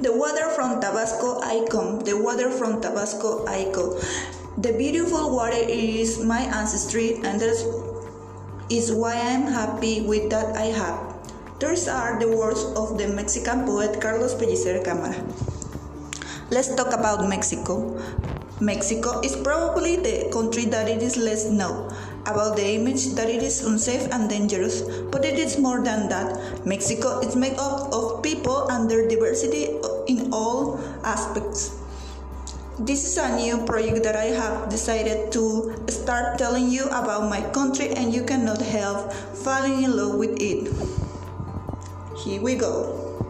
The water from Tabasco I come, the water from Tabasco I go. The beautiful water is my ancestry, and that is why I'm happy with that I have. Those are the words of the Mexican poet Carlos Pellicer Cámara. Let's talk about Mexico. Mexico is probably the country that it is less known about the image that it is unsafe and dangerous, but it is more than that. Mexico is made up of people and their diversity in all aspects. This is a new project that I have decided to start telling you about my country, and you cannot help falling in love with it. Here we go.